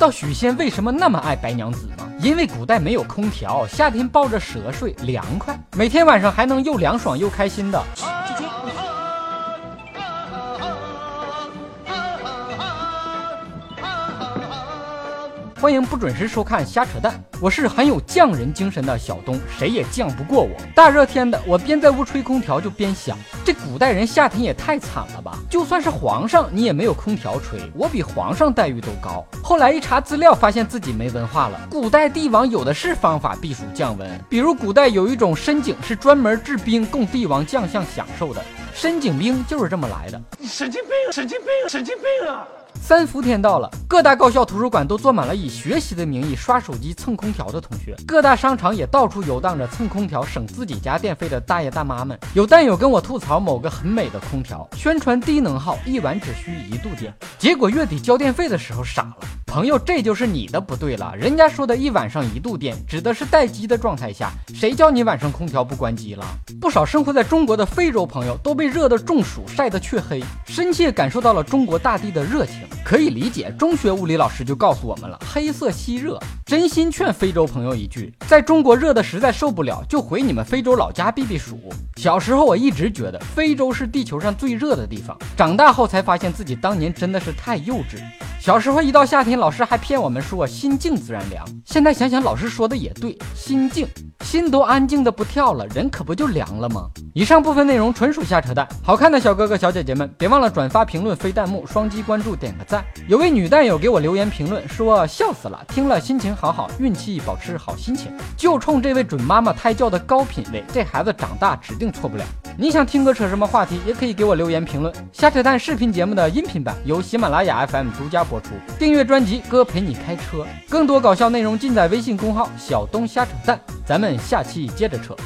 知道许仙为什么那么爱白娘子吗？因为古代没有空调，夏天抱着蛇睡凉快，每天晚上还能又凉爽又开心的。欢迎不准时收看瞎扯淡，我是很有匠人精神的小东，谁也犟不过我。大热天的，我边在屋吹空调就边想，这古代人夏天也太惨了吧！就算是皇上，你也没有空调吹，我比皇上待遇都高。后来一查资料，发现自己没文化了。古代帝王有的是方法避暑降温，比如古代有一种深井是专门制冰供帝王将相享受的，深井冰就是这么来的。你神经病，神经病，神经病啊！三伏天到了，各大高校图书馆都坐满了以学习的名义刷手机蹭空调的同学，各大商场也到处游荡着蹭空调省自己家电费的大爷大妈们。有蛋友跟我吐槽某个很美的空调，宣传低能耗，一晚只需一度电，结果月底交电费的时候傻了。朋友，这就是你的不对了。人家说的一晚上一度电，指的是待机的状态下，谁叫你晚上空调不关机了？不少生活在中国的非洲朋友都被热得中暑，晒得黢黑，深切感受到了中国大地的热情。可以理解，中学物理老师就告诉我们了：黑色吸热。真心劝非洲朋友一句，在中国热的实在受不了，就回你们非洲老家避避暑。小时候我一直觉得非洲是地球上最热的地方，长大后才发现自己当年真的是太幼稚。小时候一到夏天，老师还骗我们说心静自然凉。现在想想，老师说的也对，心静，心都安静的不跳了，人可不就凉了吗？以上部分内容纯属瞎扯淡。好看的小哥哥小姐姐们，别忘了转发、评论、飞弹幕、双击关注、点个赞。有位女弹友给我留言评论说笑死了，听了心情好好，运气保持好心情。就冲这位准妈妈胎教的高品位，这孩子长大指定错不了。你想听哥扯什么话题，也可以给我留言评论。瞎扯淡视频节目的音频版由喜马拉雅 FM 独家播出，订阅专辑哥陪你开车，更多搞笑内容尽在微信公号小东瞎扯淡。咱们下期接着扯。